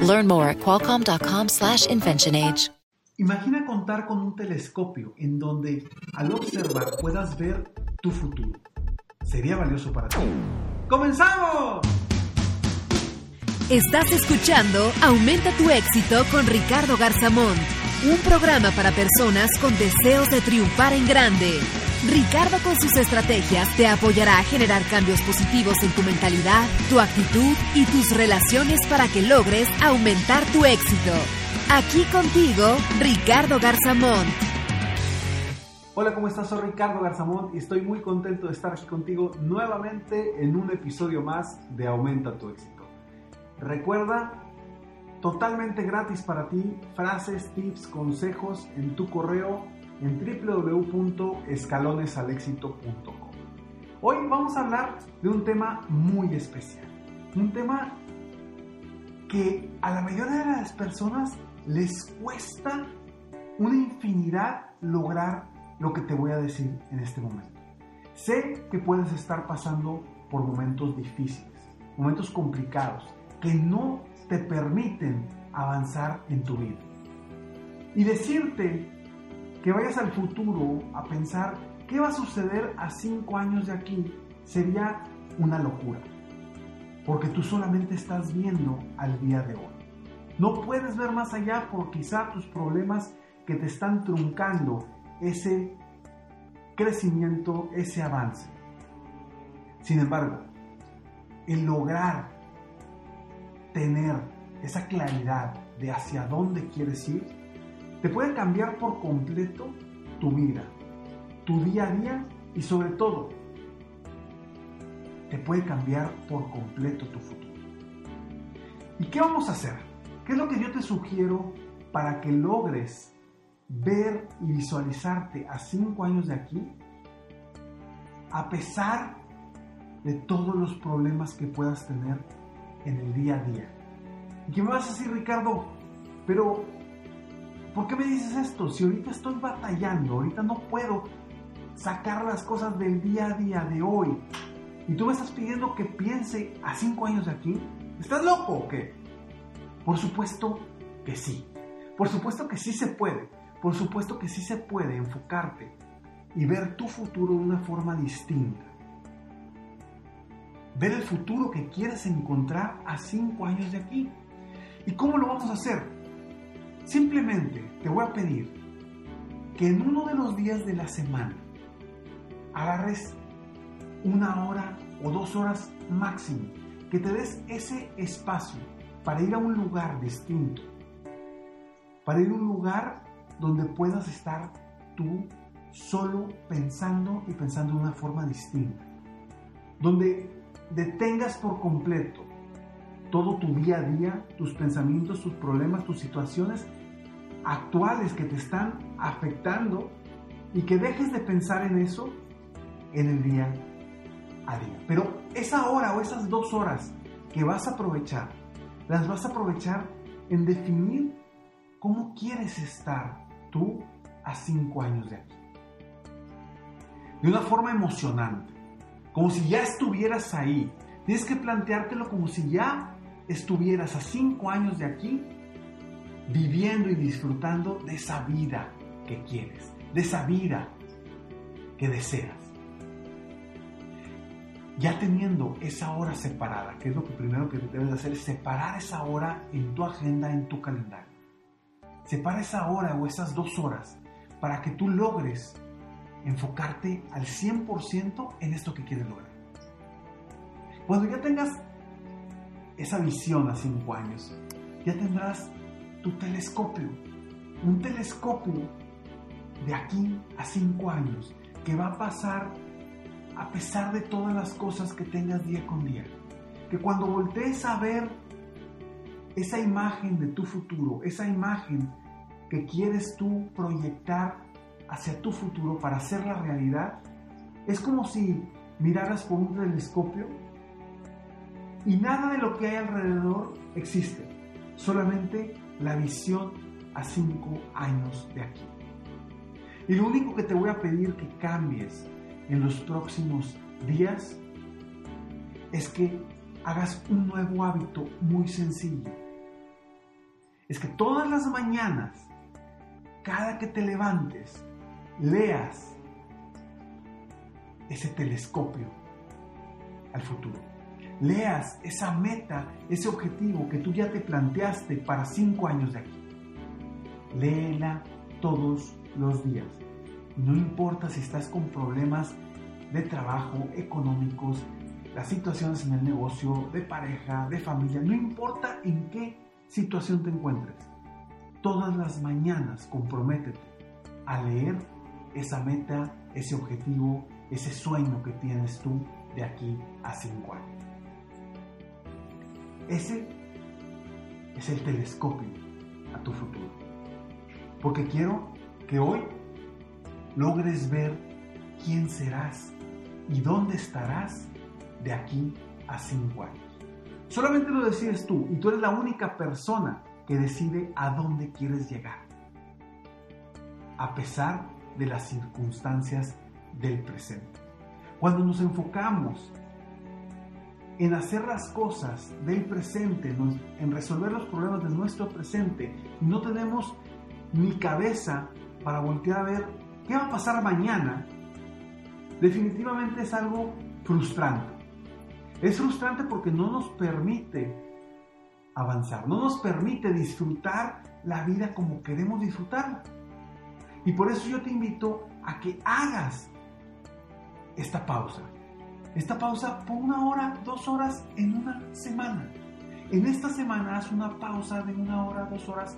Learn more at qualcomm.com/inventionage. Imagina contar con un telescopio en donde al observar puedas ver tu futuro. Sería valioso para ti. ¡Comenzamos! Estás escuchando Aumenta tu éxito con Ricardo Garzamón, un programa para personas con deseos de triunfar en grande. Ricardo con sus estrategias te apoyará a generar cambios positivos en tu mentalidad, tu actitud y tus relaciones para que logres aumentar tu éxito. Aquí contigo, Ricardo Garzamón. Hola, ¿cómo estás? Soy Ricardo Garzamón y estoy muy contento de estar aquí contigo nuevamente en un episodio más de Aumenta tu éxito. Recuerda, totalmente gratis para ti, frases, tips, consejos en tu correo en www.escalonesalexito.com. Hoy vamos a hablar de un tema muy especial, un tema que a la mayoría de las personas les cuesta una infinidad lograr lo que te voy a decir en este momento. Sé que puedes estar pasando por momentos difíciles, momentos complicados, que no te permiten avanzar en tu vida. Y decirte que vayas al futuro a pensar qué va a suceder a cinco años de aquí sería una locura. Porque tú solamente estás viendo al día de hoy. No puedes ver más allá por quizá tus problemas que te están truncando ese crecimiento, ese avance. Sin embargo, el lograr tener esa claridad de hacia dónde quieres ir, te puede cambiar por completo tu vida, tu día a día y sobre todo, te puede cambiar por completo tu futuro. ¿Y qué vamos a hacer? ¿Qué es lo que yo te sugiero para que logres ver y visualizarte a cinco años de aquí? A pesar de todos los problemas que puedas tener en el día a día. ¿Y qué me vas a decir, Ricardo? Pero, ¿por qué me dices esto? Si ahorita estoy batallando, ahorita no puedo sacar las cosas del día a día de hoy. Y tú me estás pidiendo que piense a cinco años de aquí. ¿Estás loco o qué? Por supuesto que sí. Por supuesto que sí se puede. Por supuesto que sí se puede enfocarte y ver tu futuro de una forma distinta ver el futuro que quieres encontrar a cinco años de aquí. ¿Y cómo lo vamos a hacer? Simplemente te voy a pedir que en uno de los días de la semana agarres una hora o dos horas máximo, que te des ese espacio para ir a un lugar distinto, para ir a un lugar donde puedas estar tú solo pensando y pensando de una forma distinta, donde detengas por completo todo tu día a día, tus pensamientos, tus problemas, tus situaciones actuales que te están afectando y que dejes de pensar en eso en el día a día. Pero esa hora o esas dos horas que vas a aprovechar, las vas a aprovechar en definir cómo quieres estar tú a cinco años de aquí. De una forma emocionante como si ya estuvieras ahí. Tienes que planteártelo como si ya estuvieras a cinco años de aquí viviendo y disfrutando de esa vida que quieres, de esa vida que deseas. Ya teniendo esa hora separada, que es lo que primero que debes hacer, es separar esa hora en tu agenda, en tu calendario. Separa esa hora o esas dos horas para que tú logres enfocarte al 100% en esto que quieres lograr. Cuando ya tengas esa visión a 5 años, ya tendrás tu telescopio, un telescopio de aquí a 5 años que va a pasar a pesar de todas las cosas que tengas día con día. Que cuando voltees a ver esa imagen de tu futuro, esa imagen que quieres tú proyectar hacia tu futuro para hacer la realidad, es como si miraras por un telescopio y nada de lo que hay alrededor existe, solamente la visión a cinco años de aquí. Y lo único que te voy a pedir que cambies en los próximos días es que hagas un nuevo hábito muy sencillo. Es que todas las mañanas, cada que te levantes, leas ese telescopio al futuro. Leas esa meta, ese objetivo que tú ya te planteaste para cinco años de aquí. Léela todos los días. No importa si estás con problemas de trabajo, económicos, las situaciones en el negocio, de pareja, de familia, no importa en qué situación te encuentres. Todas las mañanas comprométete a leer esa meta, ese objetivo, ese sueño que tienes tú de aquí a cinco años. Ese es el telescopio a tu futuro. Porque quiero que hoy logres ver quién serás y dónde estarás de aquí a cinco años. Solamente lo decides tú y tú eres la única persona que decide a dónde quieres llegar. A pesar de las circunstancias del presente. Cuando nos enfocamos en hacer las cosas del presente, en resolver los problemas de nuestro presente, no tenemos ni cabeza para voltear a ver qué va a pasar mañana, definitivamente es algo frustrante. Es frustrante porque no nos permite avanzar, no nos permite disfrutar la vida como queremos disfrutarla. Y por eso yo te invito a que hagas esta pausa. Esta pausa por una hora, dos horas en una semana. En esta semana haz una pausa de una hora, dos horas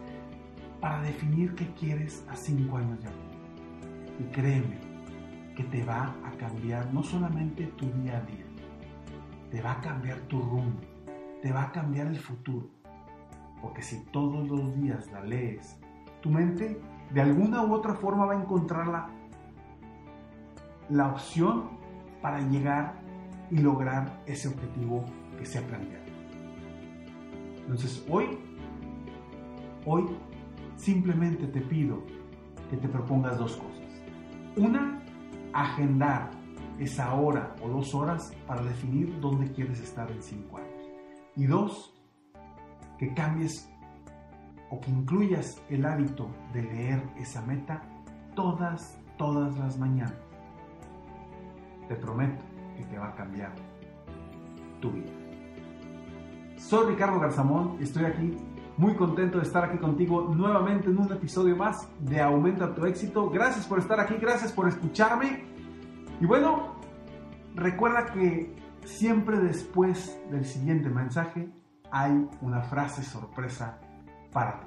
para definir qué quieres a cinco años ya. Y créeme que te va a cambiar no solamente tu día a día, te va a cambiar tu rumbo, te va a cambiar el futuro. Porque si todos los días la lees, tu mente de alguna u otra forma va a encontrar la, la opción para llegar y lograr ese objetivo que se ha planteado. Entonces hoy, hoy simplemente te pido que te propongas dos cosas. Una, agendar esa hora o dos horas para definir dónde quieres estar en cinco años. Y dos, que cambies o que incluyas el hábito de leer esa meta todas, todas las mañanas. Te prometo que te va a cambiar tu vida. Soy Ricardo Garzamón estoy aquí muy contento de estar aquí contigo nuevamente en un episodio más de Aumenta tu éxito. Gracias por estar aquí, gracias por escucharme. Y bueno, recuerda que siempre después del siguiente mensaje hay una frase sorpresa para ti.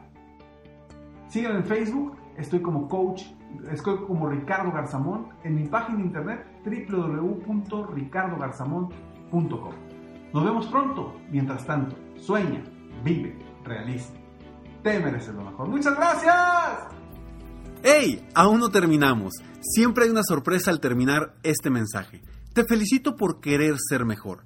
Sígueme en Facebook, estoy como coach, estoy como Ricardo Garzamón, en mi página de internet www.ricardogarzamón.com. Nos vemos pronto, mientras tanto, sueña, vive, realiza. Te mereces lo mejor. ¡Muchas gracias! ¡Hey! Aún no terminamos. Siempre hay una sorpresa al terminar este mensaje. Te felicito por querer ser mejor.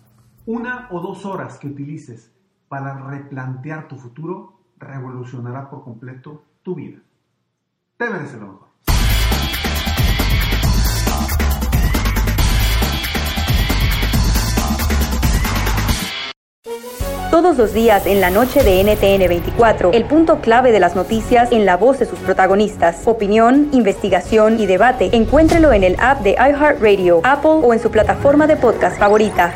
una o dos horas que utilices para replantear tu futuro revolucionará por completo tu vida. Te mereces lo mejor. Todos los días en la noche de NTN 24, el punto clave de las noticias en la voz de sus protagonistas. Opinión, investigación y debate. Encuéntrelo en el app de iHeartRadio, Apple o en su plataforma de podcast favorita.